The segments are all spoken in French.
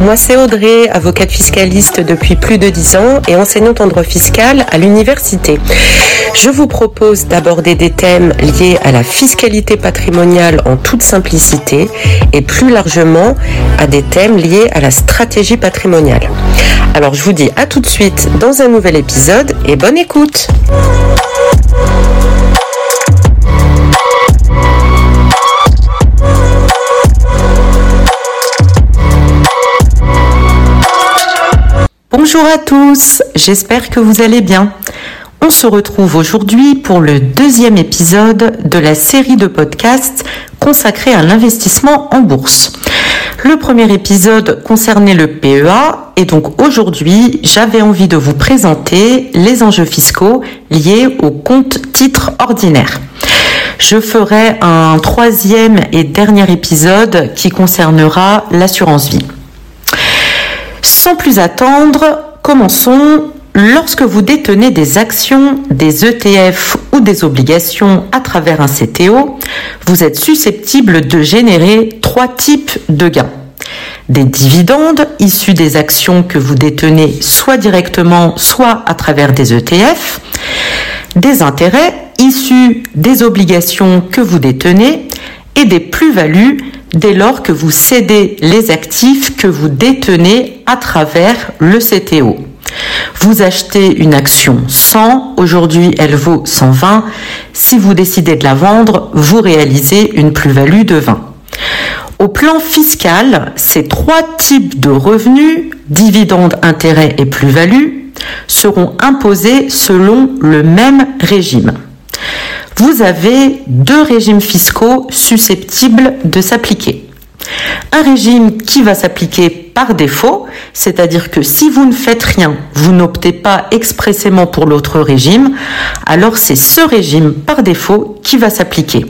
moi c'est Audrey, avocate fiscaliste depuis plus de 10 ans et enseignante en droit fiscal à l'université. Je vous propose d'aborder des thèmes liés à la fiscalité patrimoniale en toute simplicité et plus largement à des thèmes liés à la stratégie patrimoniale. Alors je vous dis à tout de suite dans un nouvel épisode et bonne écoute Bonjour à tous, j'espère que vous allez bien. On se retrouve aujourd'hui pour le deuxième épisode de la série de podcasts consacrée à l'investissement en bourse. Le premier épisode concernait le PEA et donc aujourd'hui j'avais envie de vous présenter les enjeux fiscaux liés au compte titre ordinaire. Je ferai un troisième et dernier épisode qui concernera l'assurance vie. Sans plus attendre, commençons. Lorsque vous détenez des actions, des ETF ou des obligations à travers un CTO, vous êtes susceptible de générer trois types de gains. Des dividendes issus des actions que vous détenez soit directement, soit à travers des ETF. Des intérêts issus des obligations que vous détenez et des plus-values dès lors que vous cédez les actifs que vous détenez à travers le CTO. Vous achetez une action 100, aujourd'hui elle vaut 120. Si vous décidez de la vendre, vous réalisez une plus-value de 20. Au plan fiscal, ces trois types de revenus, dividendes, intérêts et plus-value, seront imposés selon le même régime vous avez deux régimes fiscaux susceptibles de s'appliquer. Un régime qui va s'appliquer par défaut, c'est-à-dire que si vous ne faites rien, vous n'optez pas expressément pour l'autre régime, alors c'est ce régime par défaut qui va s'appliquer.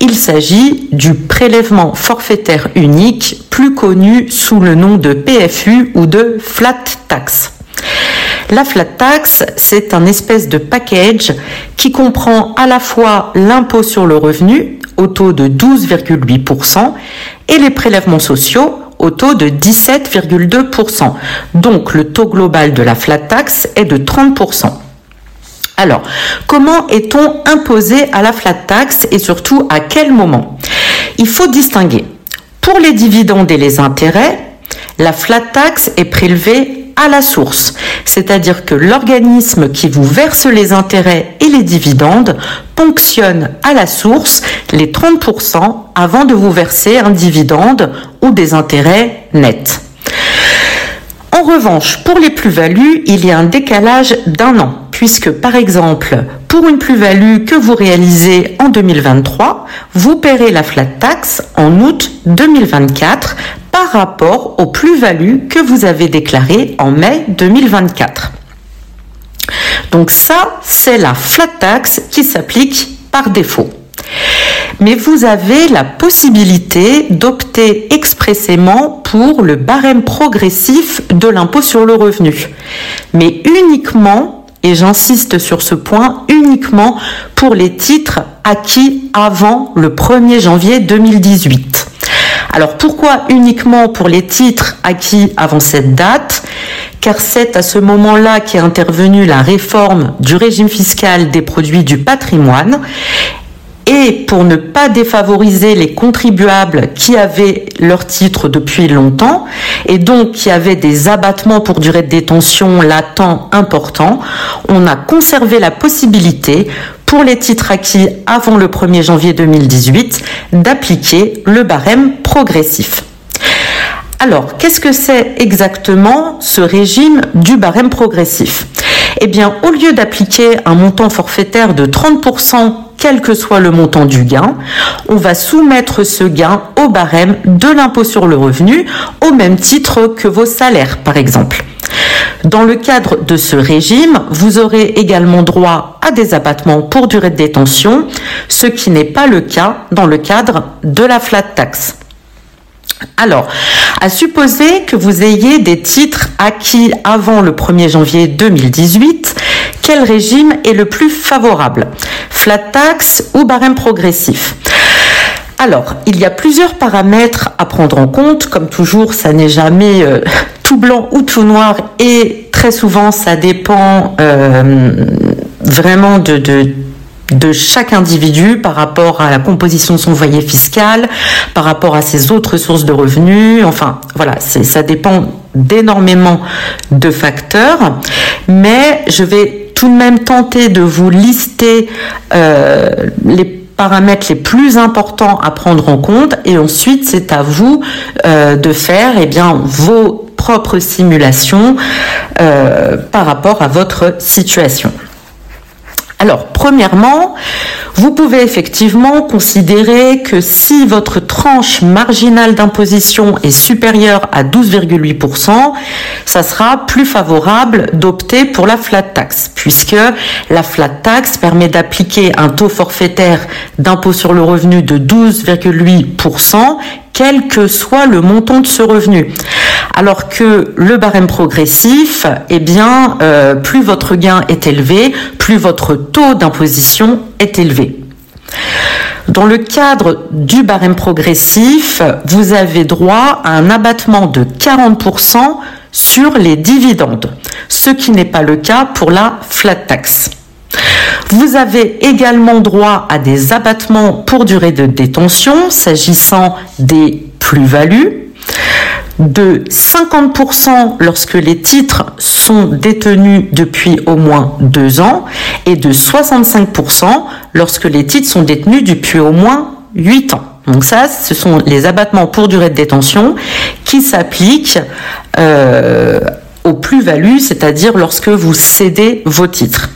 Il s'agit du prélèvement forfaitaire unique, plus connu sous le nom de PFU ou de flat tax. La flat tax, c'est un espèce de package qui comprend à la fois l'impôt sur le revenu au taux de 12,8% et les prélèvements sociaux au taux de 17,2%. Donc le taux global de la flat tax est de 30%. Alors, comment est-on imposé à la flat tax et surtout à quel moment? Il faut distinguer. Pour les dividendes et les intérêts, la flat tax est prélevée à la source, c'est-à-dire que l'organisme qui vous verse les intérêts et les dividendes ponctionne à la source les 30% avant de vous verser un dividende ou des intérêts nets. Revanche, pour les plus-values, il y a un décalage d'un an, puisque par exemple, pour une plus-value que vous réalisez en 2023, vous paierez la flat tax en août 2024 par rapport aux plus-values que vous avez déclarées en mai 2024. Donc ça, c'est la flat tax qui s'applique par défaut. Mais vous avez la possibilité d'opter pour le barème progressif de l'impôt sur le revenu. Mais uniquement, et j'insiste sur ce point, uniquement pour les titres acquis avant le 1er janvier 2018. Alors pourquoi uniquement pour les titres acquis avant cette date? Car c'est à ce moment-là qu'est intervenue la réforme du régime fiscal des produits du patrimoine et pour ne pas défavoriser les contribuables qui avaient leur titre depuis longtemps et donc qui avaient des abattements pour durée de détention latent importants, on a conservé la possibilité pour les titres acquis avant le 1er janvier 2018 d'appliquer le barème progressif. Alors, qu'est-ce que c'est exactement ce régime du barème progressif? Eh bien, au lieu d'appliquer un montant forfaitaire de 30% quel que soit le montant du gain, on va soumettre ce gain au barème de l'impôt sur le revenu au même titre que vos salaires, par exemple. Dans le cadre de ce régime, vous aurez également droit à des abattements pour durée de détention, ce qui n'est pas le cas dans le cadre de la flat tax. Alors, à supposer que vous ayez des titres acquis avant le 1er janvier 2018, quel régime est le plus favorable? Flat tax ou barème progressif? Alors, il y a plusieurs paramètres à prendre en compte. Comme toujours, ça n'est jamais euh, tout blanc ou tout noir et très souvent, ça dépend euh, vraiment de, chaque individu par rapport à la composition de son foyer fiscal, par rapport à ses autres sources de revenus. Enfin, voilà, ça dépend d'énormément de facteurs. Mais je vais tout de même tenter de vous lister euh, les paramètres les plus importants à prendre en compte et ensuite c'est à vous euh, de faire eh vos propres simulations euh, par rapport à votre situation. Alors, premièrement, vous pouvez effectivement considérer que si votre tranche marginale d'imposition est supérieure à 12,8%, ça sera plus favorable d'opter pour la flat tax, puisque la flat tax permet d'appliquer un taux forfaitaire d'impôt sur le revenu de 12,8% quel que soit le montant de ce revenu. Alors que le barème progressif, eh bien, euh, plus votre gain est élevé, plus votre taux d'imposition est élevé. Dans le cadre du barème progressif, vous avez droit à un abattement de 40% sur les dividendes, ce qui n'est pas le cas pour la flat tax. Vous avez également droit à des abattements pour durée de détention s'agissant des plus-values, de 50% lorsque les titres sont détenus depuis au moins deux ans et de 65% lorsque les titres sont détenus depuis au moins 8 ans. Donc ça, ce sont les abattements pour durée de détention qui s'appliquent euh, aux plus-values, c'est-à-dire lorsque vous cédez vos titres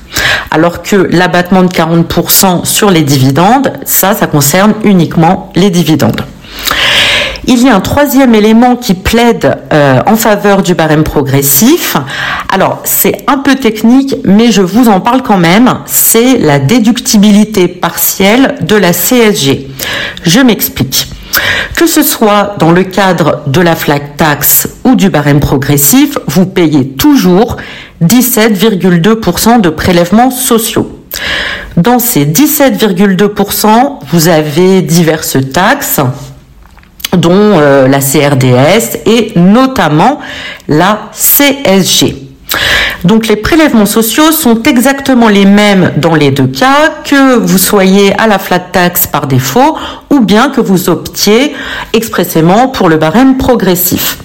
alors que l'abattement de 40% sur les dividendes, ça, ça concerne uniquement les dividendes. Il y a un troisième élément qui plaide euh, en faveur du barème progressif. Alors, c'est un peu technique, mais je vous en parle quand même. C'est la déductibilité partielle de la CSG. Je m'explique. Que ce soit dans le cadre de la flat tax ou du barème progressif, vous payez toujours 17,2% de prélèvements sociaux. Dans ces 17,2%, vous avez diverses taxes, dont euh, la CRDS et notamment la CSG. Donc les prélèvements sociaux sont exactement les mêmes dans les deux cas, que vous soyez à la flat tax par défaut ou bien que vous optiez expressément pour le barème progressif.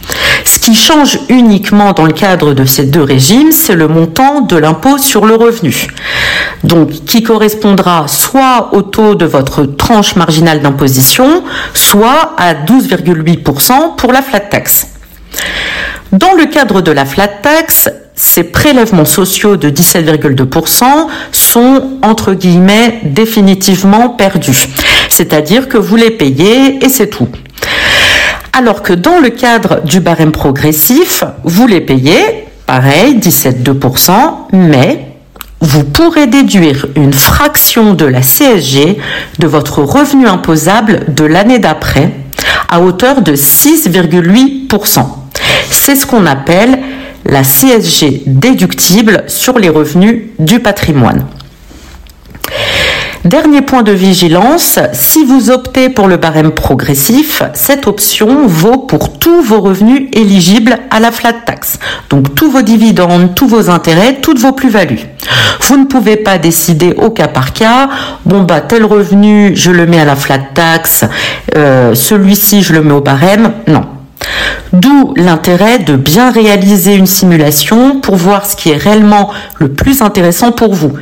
Ce qui change uniquement dans le cadre de ces deux régimes, c'est le montant de l'impôt sur le revenu. Donc, qui correspondra soit au taux de votre tranche marginale d'imposition, soit à 12,8% pour la flat tax. Dans le cadre de la flat tax, ces prélèvements sociaux de 17,2% sont entre guillemets définitivement perdus. C'est-à-dire que vous les payez et c'est tout. Alors que dans le cadre du barème progressif, vous les payez, pareil, 17,2%, mais vous pourrez déduire une fraction de la CSG de votre revenu imposable de l'année d'après à hauteur de 6,8%. C'est ce qu'on appelle la CSG déductible sur les revenus du patrimoine. Dernier point de vigilance, si vous optez pour le barème progressif, cette option vaut pour tous vos revenus éligibles à la flat tax. Donc tous vos dividendes, tous vos intérêts, toutes vos plus-values. Vous ne pouvez pas décider au cas par cas, bon bah tel revenu je le mets à la flat tax, euh, celui-ci je le mets au barème. Non, D'où l'intérêt de bien réaliser une simulation pour voir ce qui est réellement le plus intéressant pour vous.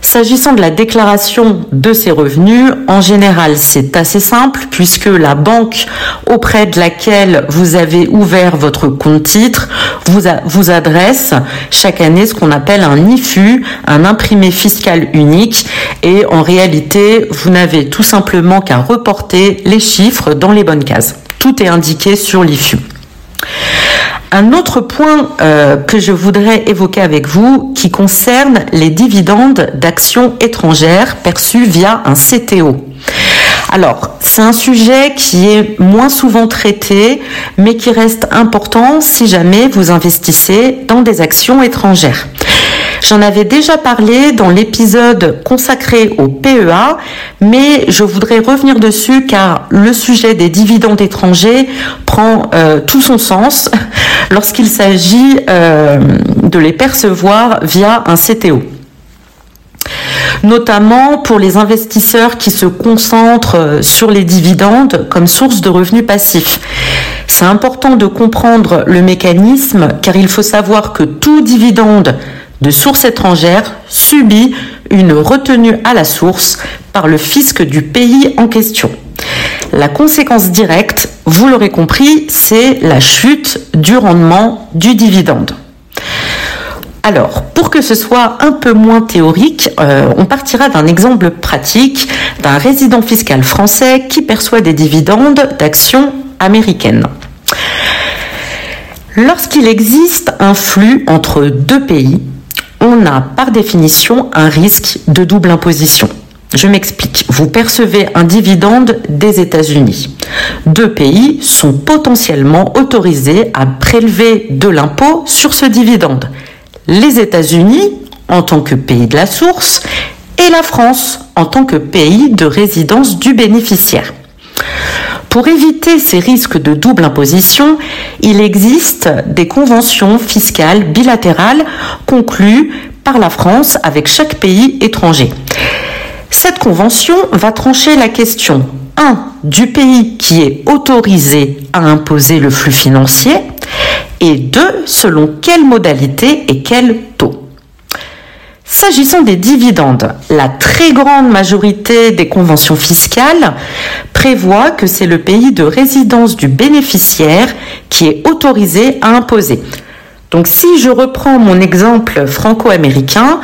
S'agissant de la déclaration de ces revenus, en général, c'est assez simple puisque la banque auprès de laquelle vous avez ouvert votre compte titre vous, vous adresse chaque année ce qu'on appelle un IFU, un imprimé fiscal unique. Et en réalité, vous n'avez tout simplement qu'à reporter les chiffres dans les bonnes cases. Est indiqué sur l'IFU. Un autre point euh, que je voudrais évoquer avec vous qui concerne les dividendes d'actions étrangères perçus via un CTO. Alors, c'est un sujet qui est moins souvent traité, mais qui reste important si jamais vous investissez dans des actions étrangères. J'en avais déjà parlé dans l'épisode consacré au PEA, mais je voudrais revenir dessus car le sujet des dividendes étrangers prend euh, tout son sens lorsqu'il s'agit euh, de les percevoir via un CTO notamment pour les investisseurs qui se concentrent euh, sur les dividendes comme source de revenus passifs. C'est important de comprendre le mécanisme car il faut savoir que tout dividende de source étrangère subit une retenue à la source par le fisc du pays en question. La conséquence directe, vous l'aurez compris, c'est la chute du rendement du dividende. Alors, pour que ce soit un peu moins théorique, euh, on partira d'un exemple pratique d'un résident fiscal français qui perçoit des dividendes d'actions américaines. Lorsqu'il existe un flux entre deux pays, on a par définition un risque de double imposition. Je m'explique. Vous percevez un dividende des États-Unis. Deux pays sont potentiellement autorisés à prélever de l'impôt sur ce dividende les États-Unis en tant que pays de la source et la France en tant que pays de résidence du bénéficiaire. Pour éviter ces risques de double imposition, il existe des conventions fiscales bilatérales conclues par la France avec chaque pays étranger. Cette convention va trancher la question 1 du pays qui est autorisé à imposer le flux financier et deux, selon quelle modalité et quel taux. S'agissant des dividendes, la très grande majorité des conventions fiscales prévoit que c'est le pays de résidence du bénéficiaire qui est autorisé à imposer. Donc si je reprends mon exemple franco-américain,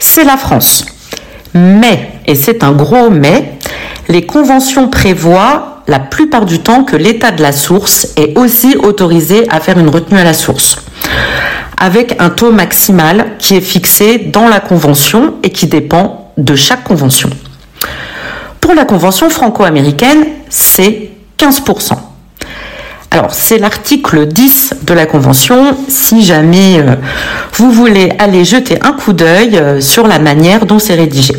c'est la France. Mais, et c'est un gros mais, les conventions prévoient la plupart du temps que l'État de la source est aussi autorisé à faire une retenue à la source, avec un taux maximal qui est fixé dans la convention et qui dépend de chaque convention. Pour la convention franco-américaine, c'est 15%. Alors, c'est l'article 10 de la Convention, si jamais euh, vous voulez aller jeter un coup d'œil euh, sur la manière dont c'est rédigé.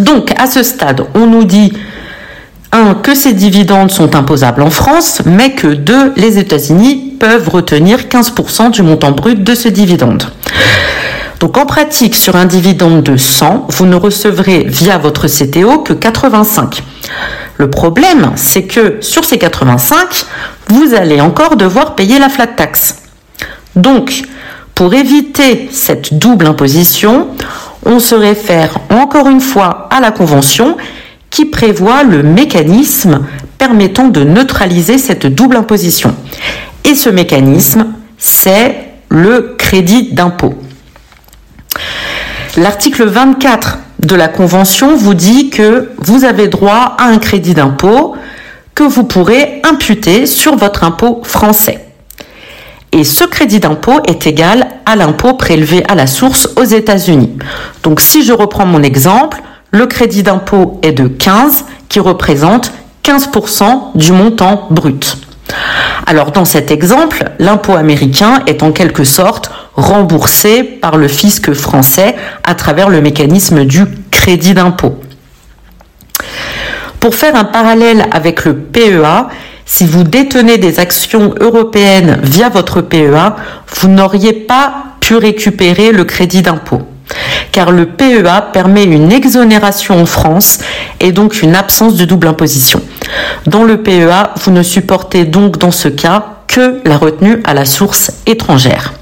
Donc, à ce stade, on nous dit un, que ces dividendes sont imposables en France, mais que deux, les États-Unis peuvent retenir 15% du montant brut de ce dividende. Donc en pratique, sur un dividende de 100, vous ne recevrez via votre CTO que 85. Le problème, c'est que sur ces 85, vous allez encore devoir payer la flat tax. Donc, pour éviter cette double imposition, on se réfère encore une fois à la Convention qui prévoit le mécanisme permettant de neutraliser cette double imposition. Et ce mécanisme, c'est le crédit d'impôt. L'article 24 de la Convention vous dit que vous avez droit à un crédit d'impôt que vous pourrez imputer sur votre impôt français. Et ce crédit d'impôt est égal à l'impôt prélevé à la source aux États-Unis. Donc si je reprends mon exemple, le crédit d'impôt est de 15 qui représente 15% du montant brut. Alors dans cet exemple, l'impôt américain est en quelque sorte remboursé par le fisc français à travers le mécanisme du crédit d'impôt. Pour faire un parallèle avec le PEA, si vous détenez des actions européennes via votre PEA, vous n'auriez pas pu récupérer le crédit d'impôt car le PEA permet une exonération en France et donc une absence de double imposition. Dans le PEA, vous ne supportez donc dans ce cas que la retenue à la source étrangère.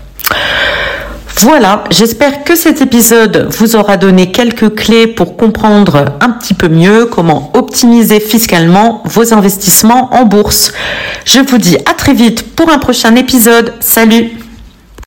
Voilà, j'espère que cet épisode vous aura donné quelques clés pour comprendre un petit peu mieux comment optimiser fiscalement vos investissements en bourse. Je vous dis à très vite pour un prochain épisode. Salut